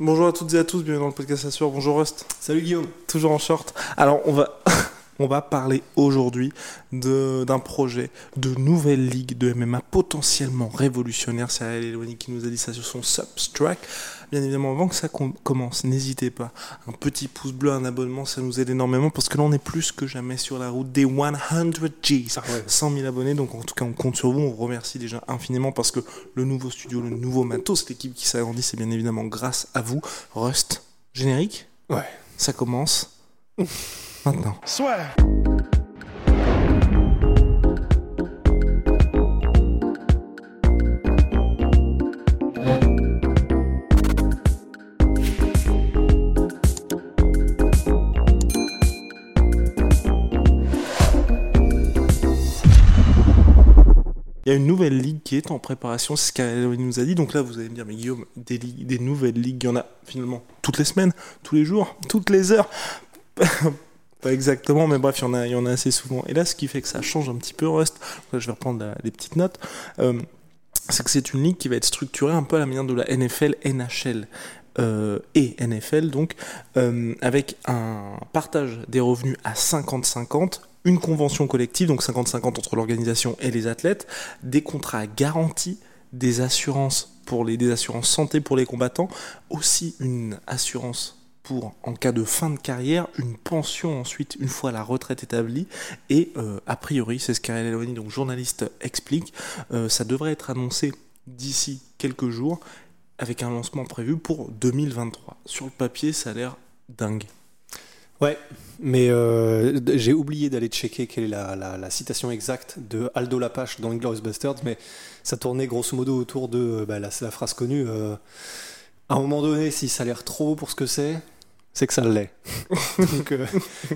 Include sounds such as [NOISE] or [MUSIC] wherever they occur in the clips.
Bonjour à toutes et à tous, bienvenue dans le podcast Assure. Bonjour Rust, Salut Guillaume. toujours en short. Alors on va [LAUGHS] on va parler aujourd'hui d'un projet de nouvelle ligue de MMA potentiellement révolutionnaire. C'est Ariel Elwani qui nous a dit ça sur son Substrack. Bien évidemment, avant que ça com- commence, n'hésitez pas. Un petit pouce bleu, un abonnement, ça nous aide énormément parce que là on est plus que jamais sur la route des 100 G's. Ah ouais. 100 000 abonnés, donc en tout cas on compte sur vous, on vous remercie déjà infiniment parce que le nouveau studio, le nouveau matos, l'équipe qui s'agrandit, c'est bien évidemment grâce à vous. Rust, générique, Ouais. ça commence? [LAUGHS] maintenant. Il y a une nouvelle ligue qui est en préparation, c'est ce qu'elle nous a dit. Donc là, vous allez me dire, mais Guillaume, des, ligues- des nouvelles ligues, il y en a finalement toutes les semaines, tous les jours, toutes les heures. Pas exactement, mais bref, il y, en a, assez souvent. Et là, ce qui fait que ça change un petit peu, Rust, je vais reprendre la- les petites notes, euh, c'est que c'est une ligue qui va être structurée un peu à la manière de la NFL, NHL euh, et NFL, donc, euh, avec un partage des revenus à 50-50, une convention collective, donc 50-50 entre l'organisation et les athlètes, des contrats garantis, des assurances pour les des assurances santé pour les combattants, aussi une assurance pour en cas de fin de carrière, une pension ensuite une fois la retraite établie et euh, a priori c'est ce qu'Ariel Elwani, donc journaliste explique, euh, ça devrait être annoncé d'ici quelques jours avec un lancement prévu pour 2023. Sur le papier, ça a l'air dingue. Ouais, mais euh, j'ai oublié d'aller checker quelle est la, la- citation exacte de Aldo Lapache dans Inglourious Basterds, mais ça tournait grosso modo autour de bah, la, la phrase connue à un moment donné, si ça a l'air trop pour ce que c'est, c'est que ça l'est. [LAUGHS] Donc euh,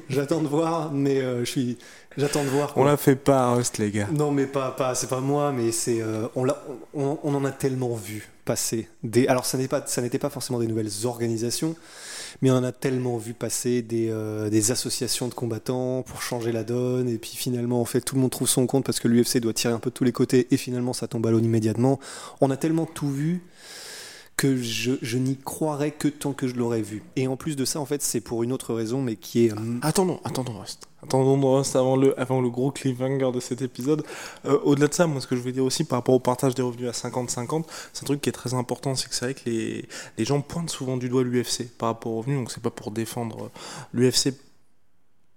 j'attends de voir, mais euh, je suis, j'attends de voir. On la fait pas, Rust, les gars. Non, mais pas, pas c'est pas moi, mais c'est euh, on, l'a- on, on en a tellement vu passer. Des, alors, ça n'est pas, ça n'était pas forcément des nouvelles organisations, mais on en a tellement vu passer des, des associations de combattants pour changer la donne, et puis finalement, en fait, tout le monde trouve son compte parce que l'UFC doit tirer un peu de tous les côtés, et finalement, ça tombe à l'eau immédiatement. On a tellement tout vu que je, n'y croirais que tant que je l'aurais vu. Et en plus de ça, en fait, c'est pour une autre raison, mais qui est euh, Attendons, attendons, Rust. Attendons, Rust, avant le, avant le gros cliffhanger de cet épisode. Euh, Au-delà de ça, moi, ce que je veux dire aussi par rapport au partage des revenus à 50-50, c'est un truc qui est très important, c'est que c'est vrai que les, les gens pointent souvent du doigt l'UFC par rapport aux revenus, donc c'est pas pour défendre l'UFC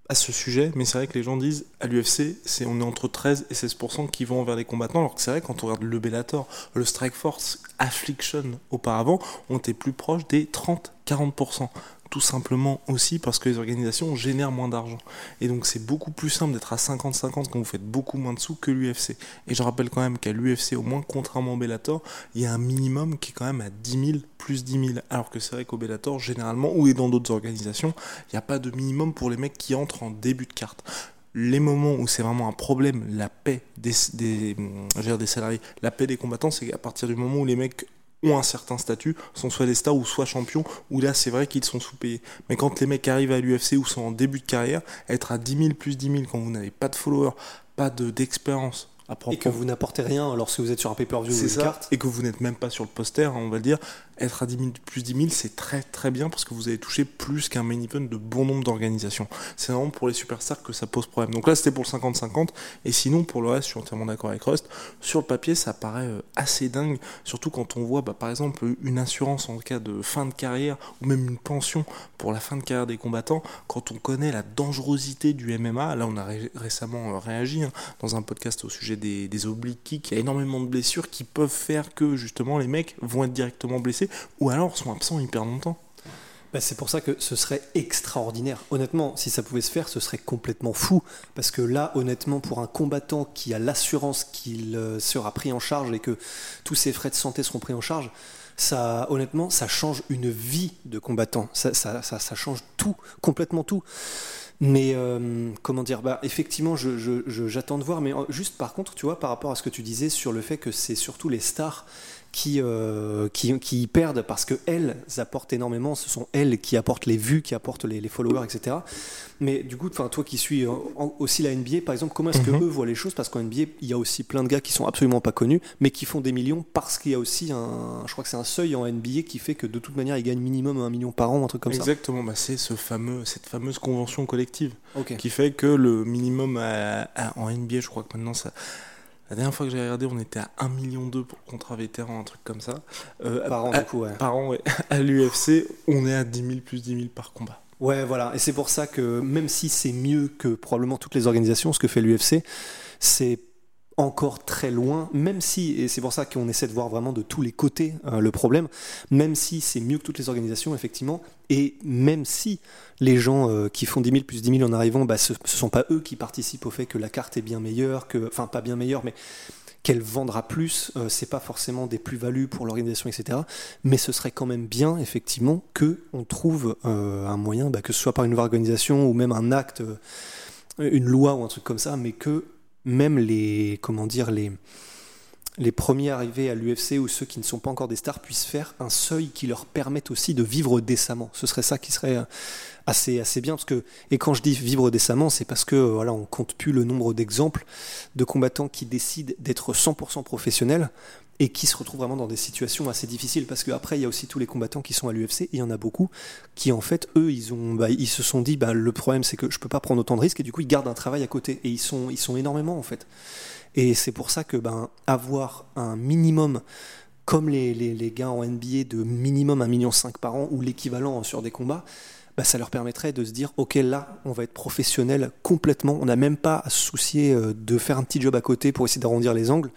à ce sujet, mais c'est vrai que les gens disent à l'UFC, c'est on est entre 13 et 16% qui vont vers les combattants, alors que c'est vrai quand on regarde le Bellator, le Strike Force, Affliction auparavant, on était plus proche des 30-40%. Tout simplement aussi parce que les organisations génèrent moins d'argent. Et donc c'est beaucoup plus simple d'être à 50-50 quand vous faites beaucoup moins de sous que l'UFC. Et je rappelle quand même qu'à l'UFC, au moins contrairement au Bellator, il y a un minimum qui est quand même à 10 000 plus 10 000. Alors que c'est vrai qu'au Bellator, généralement, ou et dans d'autres organisations, il n'y a pas de minimum pour les mecs qui entrent en début de carte. Les moments où c'est vraiment un problème, la paix des, des, hum, des salariés, la paix des combattants, c'est à partir du moment où les mecs ont un certain statut, sont soit des stars ou soit champions, où là c'est vrai qu'ils sont sous-payés. Mais quand les mecs arrivent à l'UFC ou sont en début de carrière, être à 10 000 plus 10 000 quand vous n'avez pas de followers, pas de- d'expérience à et que vous n'apportez rien lorsque vous êtes sur un pay-per-view ou une ça, carte. et que vous n'êtes même pas sur le poster, hein, on va le dire, être à 10 000 plus 10 000, c'est très très bien parce que vous avez touché plus qu'un main event de bon nombre d'organisations. C'est vraiment pour les superstars que ça pose problème. Donc là, c'était pour le 50-50, et sinon, pour le reste, je suis entièrement d'accord avec Rust. Sur le papier, ça paraît euh, assez dingue, surtout quand on voit, bah, par exemple, une assurance en cas de fin de carrière, ou même une pension pour la fin de carrière des combattants, quand on connaît la dangerosité du MMA, là on a ré- récemment euh, réagi hein, dans un podcast au sujet des, des obliques kicks, il y a énormément de blessures qui peuvent faire que justement les mecs vont être directement blessés ou alors sont absents hyper longtemps. Bah, c'est pour ça que ce serait extraordinaire. Honnêtement, si ça pouvait se faire, ce serait complètement fou. Parce que là, honnêtement, pour un combattant qui a l'assurance qu'il euh, sera pris en charge et que tous ses frais de santé seront pris en charge, ça, honnêtement, ça change une vie de combattant. Ça, ça, ça, change tout, complètement tout. Mais euh, comment dire bah, Effectivement, j'attends de voir. Mais juste par contre, tu vois, par rapport à ce que tu disais sur le fait que c'est surtout les stars qui, euh, qui, qui, perdent parce qu'elles apportent énormément, ce sont elles qui apportent les vues, qui apportent les, les followers, etc. Mais du coup, toi qui suis aussi la NBA, par exemple, comment est-ce que mhm. eux voient les choses? Parce qu'en NBA, il y a aussi plein de gars qui sont absolument pas connus, mais qui font des millions parce qu'il y a aussi un, je crois que c'est un seuil en NBA qui fait que de toute manière, ils gagnent minimum un million par an, un truc comme ça. Exactement, bah c'est ce fameux, cette fameuse convention collective qui fait que le minimum en NBA, je crois que maintenant ça la dernière fois que j'ai regardé, on était à 1,2 million pour contrat vétéran, un truc comme ça. Euh, par an, du coup, ouais. Par an, ouais. [LAUGHS] À l'UFC, on est à 10 000 plus 10 000 par combat. Ouais, voilà. Et c'est pour ça que même si c'est mieux que probablement toutes les organisations, ce que fait l'UFC, c'est encore très loin, même si, et c'est pour ça qu'on essaie de voir vraiment de tous les côtés euh, le problème, même si c'est mieux que toutes les organisations, effectivement, et même si les gens euh, qui font 10 000 plus 10 000 en arrivant, bah, ce ne sont pas eux qui participent au fait que la carte est bien meilleure, que, enfin pas bien meilleure, mais qu'elle vendra plus, euh, c'est pas forcément des plus-values pour l'organisation, etc. Mais ce serait quand même bien, effectivement, que on trouve un moyen, bah, que ce soit par une organisation ou même un acte, une loi ou un truc comme ça, mais que même les, comment dire, les, premiers arrivés à l'UFC ou ceux qui ne sont pas encore des stars puissent faire un seuil qui leur permette aussi de vivre décemment. Ce serait ça qui serait euh, assez, assez bien. Et quand je dis vivre décemment, c'est parce que voilà, on compte plus le nombre d'exemples de combattants qui décident d'être 100% professionnels et qui se retrouvent vraiment dans des situations assez difficiles parce qu'après il y a aussi tous les combattants qui sont à l'UFC il y en a beaucoup qui en fait eux ils ont bah, ils se sont dit bah, le problème c'est que je peux pas prendre autant de risques et du coup ils gardent un travail à côté et ils sont ils sont énormément en fait. Et c'est pour ça que ben avoir un minimum comme les, les, les gars en NBA de minimum 1,5 million par an ou l'équivalent sur des combats bah, ça leur permettrait de se dire ok là on va être professionnel complètement. On n'a même pas à se soucier euh, de faire un petit job à côté pour essayer d'arrondir les angles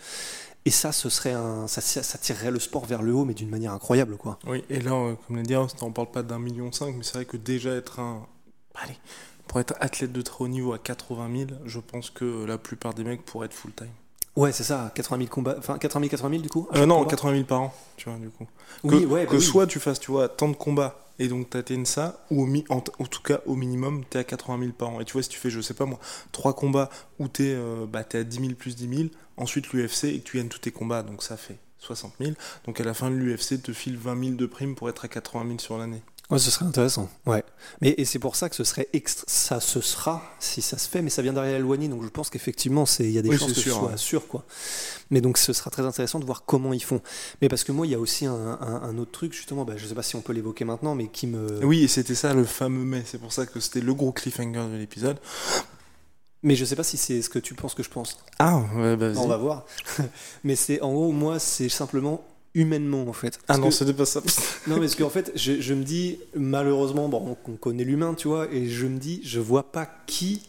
et ça, ce serait un, ça, tirerait le sport vers le haut, mais d'une manière incroyable, quoi. Oui, et là, euh, comme l'a dit, on parle pas d'un million cinq, mais c'est vrai que déjà être un, allez, pour être athlète de très haut niveau à 80 000, je pense que la plupart des mecs pourraient être full time. Ouais, c'est ça, 80 000 combats, enfin 80 000, 80 000 du coup euh, Non, 80 000 par an, tu vois, du coup. Que, oui, ouais, bah que soit tu fasses, tu vois, tant de combats et donc tu atteignes ça, ou au en, tout cas au minimum, tu es à 80 000 par an. Et tu vois, si tu fais, je sais pas moi, trois combats où tu es, euh, bah, es à 10 000 plus 10 000, ensuite l'UFC et que tu gagnes tous tes combats, donc ça fait 60 000. Donc à la fin de l'UFC te file 20 000 de primes pour être à 80 000 sur l'année. Ouais, ce serait intéressant. Ouais. Mais et c'est pour ça que ce serait extra... ça se sera si ça se fait, mais ça vient d'arriver éloigné, donc je pense qu'effectivement c'est il y a des chances que ce soit sûr quoi. Mais donc ce sera très intéressant de voir comment ils font. Mais parce que moi il y a aussi un, autre truc justement, bah, je sais pas si on peut l'évoquer maintenant, mais qui me. Oui, et c'était ça le fameux mais. C'est pour ça que c'était le gros cliffhanger de l'épisode. Mais je sais pas si c'est ce que tu penses que je pense. Ah, ouais, bah, on va voir. [LAUGHS] mais c'est en gros, moi, c'est simplement humainement en fait. ah non, c'était pas ça. [LAUGHS] non, mais parce qu'en fait, je, je, me dis, malheureusement, bon, on, connaît l'humain, tu vois, et je me dis, je vois pas qui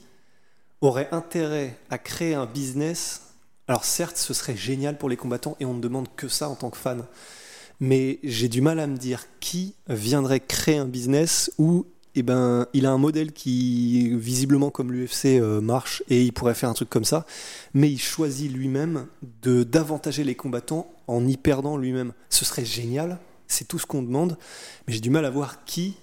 aurait intérêt à créer un business. Alors certes, ce serait génial pour les combattants et on ne demande que ça en tant que fan. Mais j'ai du mal à me dire qui viendrait créer un business où eh ben, il a un modèle qui, visiblement comme l'UFC, euh, marche et il pourrait faire un truc comme ça, mais il choisit lui-même de d'avantager les combattants en y perdant lui-même. Ce serait génial, c'est tout ce qu'on demande, mais j'ai du mal à voir qui,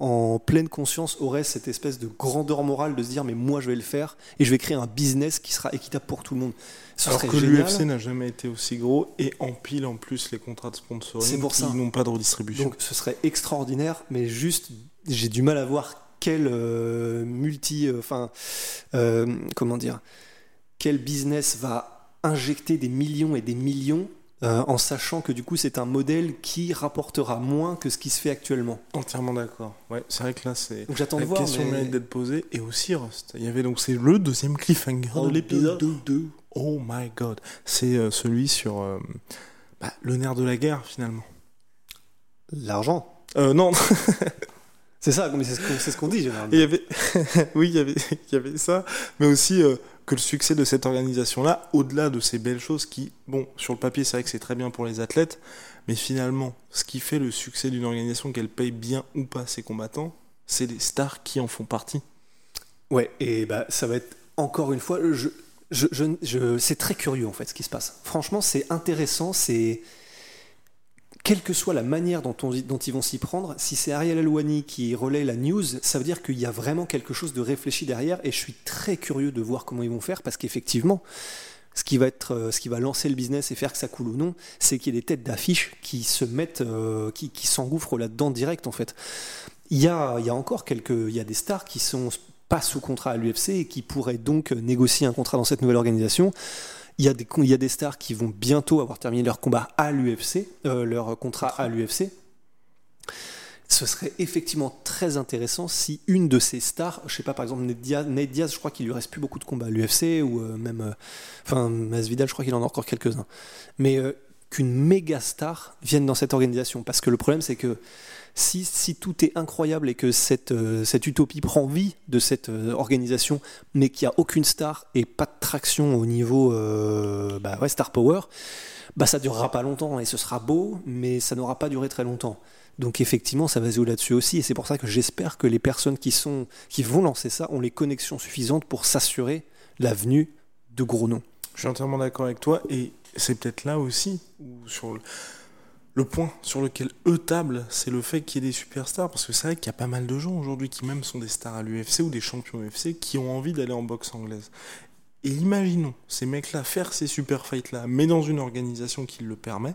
en pleine conscience, aurait cette espèce de grandeur morale de se dire mais moi je vais le faire et je vais créer un business qui sera équitable pour tout le monde. Ce Alors que l'UFC n'a jamais été aussi gros et empile en plus les contrats de sponsoring pour qui n'ont pas de redistribution. Donc ce serait extraordinaire, mais juste j'ai du mal à voir quel euh, multi, euh, enfin, euh, comment dire, quel business va injecter des millions et des millions en sachant que du coup c'est un modèle qui rapportera moins que ce qui se fait actuellement. Entièrement d'accord. Ouais, c'est vrai que là c'est j'attends la de voir, question mais... mérite d'être posée et aussi Rust. Il y avait donc c'est le deuxième cliffhanger de l'épisode. Oh my god, c'est celui sur bah, le nerf de la guerre finalement. L'argent. Euh, non. [LAUGHS] C'est ça, c'est ce qu'on dit généralement. Il y avait, [LAUGHS] oui, il y avait, il y avait ça, mais aussi euh, que le succès de cette organisation-là, au-delà de ces belles choses qui, bon, sur le papier, c'est vrai que c'est très bien pour les athlètes, Mais finalement, ce qui fait le succès d'une organisation, qu'elle paye bien ou pas ses combattants, c'est les stars qui en font partie. Ouais, et bah ça va être encore une fois, je, je, je, c'est très curieux en fait ce qui se passe. Franchement, c'est intéressant, c'est quelle que soit la manière dont, on, dont ils vont s'y prendre, si c'est Ariel Alouani qui relaie la news, ça veut dire qu'il y a vraiment quelque chose de réfléchi derrière et je suis très curieux de voir comment ils vont faire parce qu'effectivement, ce qui va être, euh, ce qui va lancer le business et faire que ça coule ou non, c'est qu'il y ait des têtes d'affiches qui se mettent, euh, qui, qui s'engouffrent là-dedans direct en fait. Il y a, il y a encore quelques, il y a des stars qui sont pas sous contrat à l'UFC et qui pourraient donc négocier un contrat dans cette nouvelle organisation. Il y, a des, il y a des stars qui vont bientôt avoir terminé leur combat à l'UFC, euh, leur contrat à l'UFC. Ce serait effectivement très intéressant si une de ces stars, je sais pas, par exemple Ned Diaz, je crois qu'il lui reste plus beaucoup de combats à l'UFC, ou euh, même, euh, enfin Masvidal, je crois qu'il en a encore quelques-uns. Mais qu'une méga star vienne dans cette organisation, parce que le problème c'est que si, tout est incroyable et que cette, euh, utopie prend vie de cette euh, organisation, mais qu'il n'y a aucune star et pas de traction au niveau euh, bah Star Power, bah ça durera pas longtemps et ce sera beau, mais ça n'aura pas duré très longtemps. Donc effectivement, ça va jouer là-dessus aussi, et c'est pour ça que j'espère que les personnes qui vont lancer ça ont les connexions suffisantes pour s'assurer la venue de gros noms. Je suis entièrement d'accord avec toi, et c'est peut-être là aussi sur le le point sur lequel eux tablent, c'est le fait qu'il y ait des superstars, parce que c'est vrai qu'il y a pas mal de gens aujourd'hui qui même sont des stars à l'UFC ou des champions UFC qui ont envie d'aller en boxe anglaise. Et imaginons ces mecs-là faire ces super fights-là, mais dans une organisation qui le permet,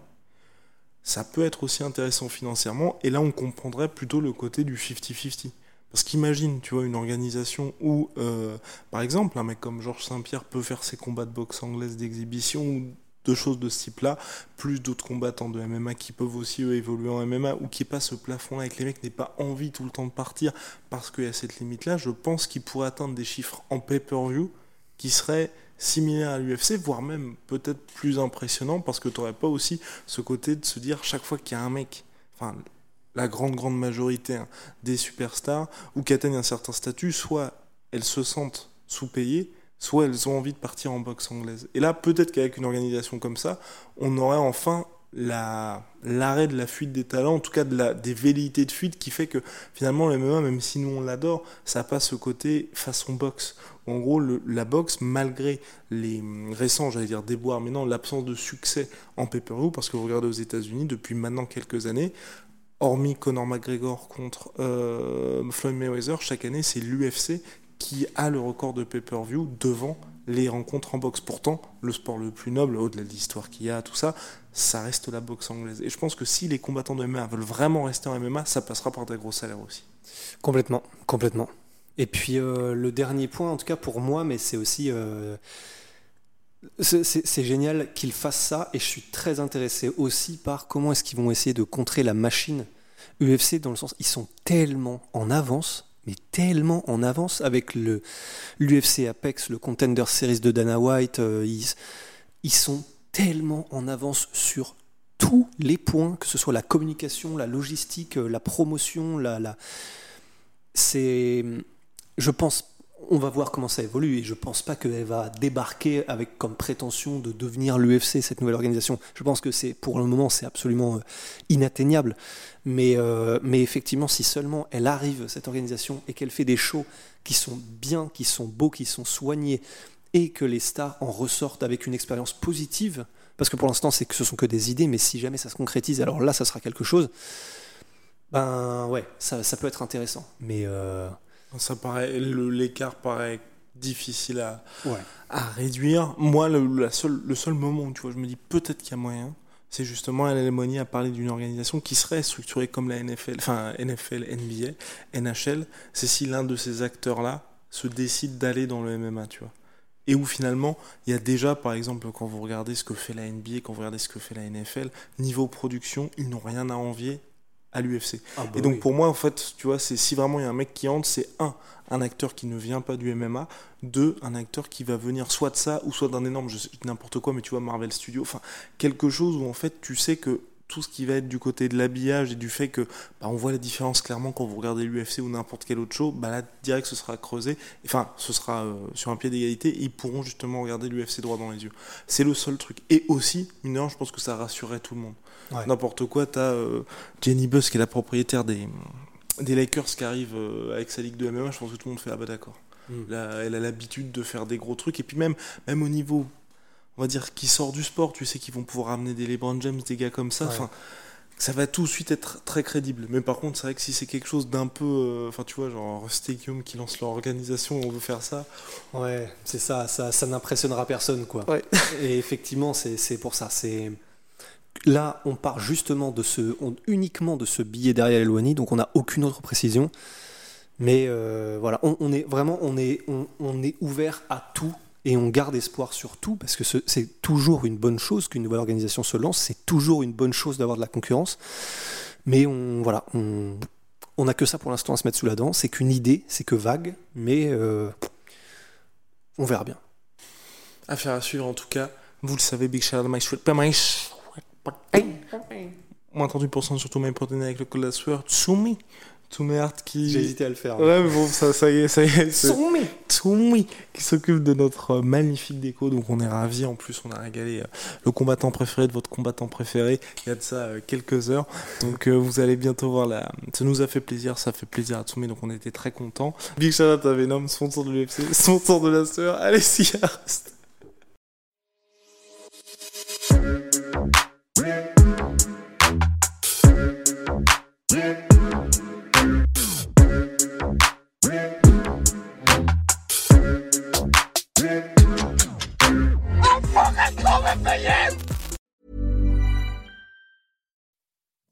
ça peut être aussi intéressant financièrement, et là on comprendrait plutôt le côté du 50-50. Parce qu'imagine, tu vois, une organisation où, euh, par exemple, un mec comme Georges Saint-Pierre peut faire ses combats de boxe anglaise d'exhibition, ou deux choses de ce type-là, plus d'autres combattants de MMA qui peuvent aussi évoluer en MMA ou qui passent ce plafond-là avec les mecs n'aient pas envie tout le temps de partir parce qu'il y a cette limite-là, je pense qu'ils pourraient atteindre des chiffres en pay-per-view qui seraient similaires à l'UFC, voire même peut-être plus impressionnants parce que tu n'aurais pas aussi ce côté de se dire chaque fois qu'il y a un mec, la grande grande majorité hein, des superstars ou qui atteignent un certain statut, soit elles se sentent sous-payées, soit elles ont envie de partir en boxe anglaise. Et là, peut-être qu'avec une organisation comme ça, on aurait enfin la l'arrêt de la fuite des talents, en tout cas des velléités de fuite qui fait que finalement le MMA, même si nous on l'adore, ça n'a pas ce côté façon boxe. En gros, la boxe, malgré les récents, j'allais dire déboires, mais non, l'absence de succès en pay-per-view, parce que vous regardez aux États-Unis depuis maintenant quelques années, hormis Conor McGregor contre euh, Floyd Mayweather, chaque année c'est l'UFC qui a le record de pay-per-view devant les rencontres en boxe. Pourtant, le sport le plus noble, au-delà de l'histoire qu'il y a, tout ça, ça reste la boxe anglaise. Et je pense que si les combattants de MMA veulent vraiment rester en MMA, ça passera par des gros salaires aussi. Complètement, complètement. Et puis euh, le dernier point, en tout cas pour moi, mais c'est aussi... Euh, c'est génial qu'ils fassent ça et je suis très intéressé aussi par comment est-ce qu'ils vont essayer de contrer la machine UFC dans le sens ils sont tellement en avance mais tellement en avance avec le l'UFC Apex, le Contender Series de Dana White. Euh, ils, sont tellement en avance sur tous les points, que ce soit la communication, la logistique, euh, la promotion, la, la... c'est, je pense on va voir comment ça évolue et je pense pas qu'elle va débarquer avec comme prétention de devenir l'UFC cette nouvelle organisation. Je pense que c'est pour le moment c'est absolument euh, inatteignable. Mais, euh, mais effectivement, si seulement elle arrive cette organisation et qu'elle fait des shows qui sont bien, qui sont beaux, qui sont soignés et que les stars en ressortent avec une expérience positive, parce que pour l'instant que ce sont que des idées, mais si jamais ça se concrétise, alors là ça sera quelque chose. Ben ouais, ça, ça peut être intéressant. Mais euh, ça paraît, l'écart paraît difficile à, à réduire. Moi, le, la seule, le seul moment où tu vois, je me dis peut-être qu'il y a moyen, c'est justement Alain a parlé d'une organisation qui serait structurée comme la NFL, enfin NFL, NBA, NHL. C'est si l'un de ces acteurs-là se décide d'aller dans le MMA, tu vois. Et où finalement, il y a déjà, par exemple, quand vous regardez ce que fait la NBA, quand vous regardez ce que fait la NFL, niveau production, ils n'ont rien à envier à l'UFC. Ah bah et donc pour moi, en fait, tu vois, c'est si vraiment il y a un mec qui entre, c'est un, un acteur qui ne vient pas du MMA, deux, un acteur qui va venir soit de ça ou soit d'un énorme, je sais n'importe quoi, mais tu vois, Marvel Studios, enfin, quelque chose où en fait tu sais que tout ce qui va être du côté de l'habillage et du fait que bah, on voit la différence clairement quand vous regardez l'UFC ou n'importe quel autre show, bah là direct ce sera creusé, enfin ce sera euh, sur un pied d'égalité et ils pourront justement regarder l'UFC droit dans les yeux. C'est le seul truc. Et aussi, mineur, je pense que ça rassurerait tout le monde. N'importe quoi, t'as euh, Jenny Buss qui est la propriétaire des, des Lakers qui arrive euh, avec sa ligue de MMA, je pense que tout le monde fait ah bah d'accord. Hmm. elle a l'habitude de faire des gros trucs et puis même même au niveau on va dire qui sort du sport, tu sais qu'ils vont pouvoir amener des LeBron James, des gars comme ça, enfin ça va tout de suite être très crédible. Mais par contre, c'est vrai que si c'est quelque chose d'un peu. Euh, enfin, tu vois, genre Stadium qui lance leur organisation, on veut faire ça. Ouais, c'est ça, ça, ça n'impressionnera personne, quoi. [LAUGHS] Et effectivement, c'est pour ça. C'est. Là, on part justement de ce, uniquement de ce billet derrière Eloigny, donc on n'a aucune autre précision. Mais euh, voilà, on, est vraiment on est, on, est ouvert à tout et on garde espoir sur tout parce que c'est toujours une bonne chose qu'une nouvelle organisation se lance, c'est toujours une bonne chose d'avoir de la concurrence. Mais on voilà, on n'a que ça pour l'instant à se mettre sous la dent. C'est qu'une idée, c'est que vague, mais euh, on verra bien. Affaire à suivre en tout cas. Vous le savez, Big Shout out my Moins 38% sur tous mes protéines avec le code de la sueur. Tsumi. Tsumi qui. J'ai hésité à le faire. Ouais, mais bon, ça, ça y est, ça y est. Tsumi. Tsumi. Qui s'occupe de notre euh, magnifique déco. Donc on est ravis. En plus, on a régalé euh, le combattant préféré de votre combattant préféré. Il y a de ça euh, quelques heures. Donc vous allez bientôt voir la. Ça nous a fait plaisir. Ça fait plaisir à Tsumi. Donc on était très contents. Big shout out à Venom, sponsor de l'UFC, [LAUGHS] sponsor de la sueur. Allez, si, reste.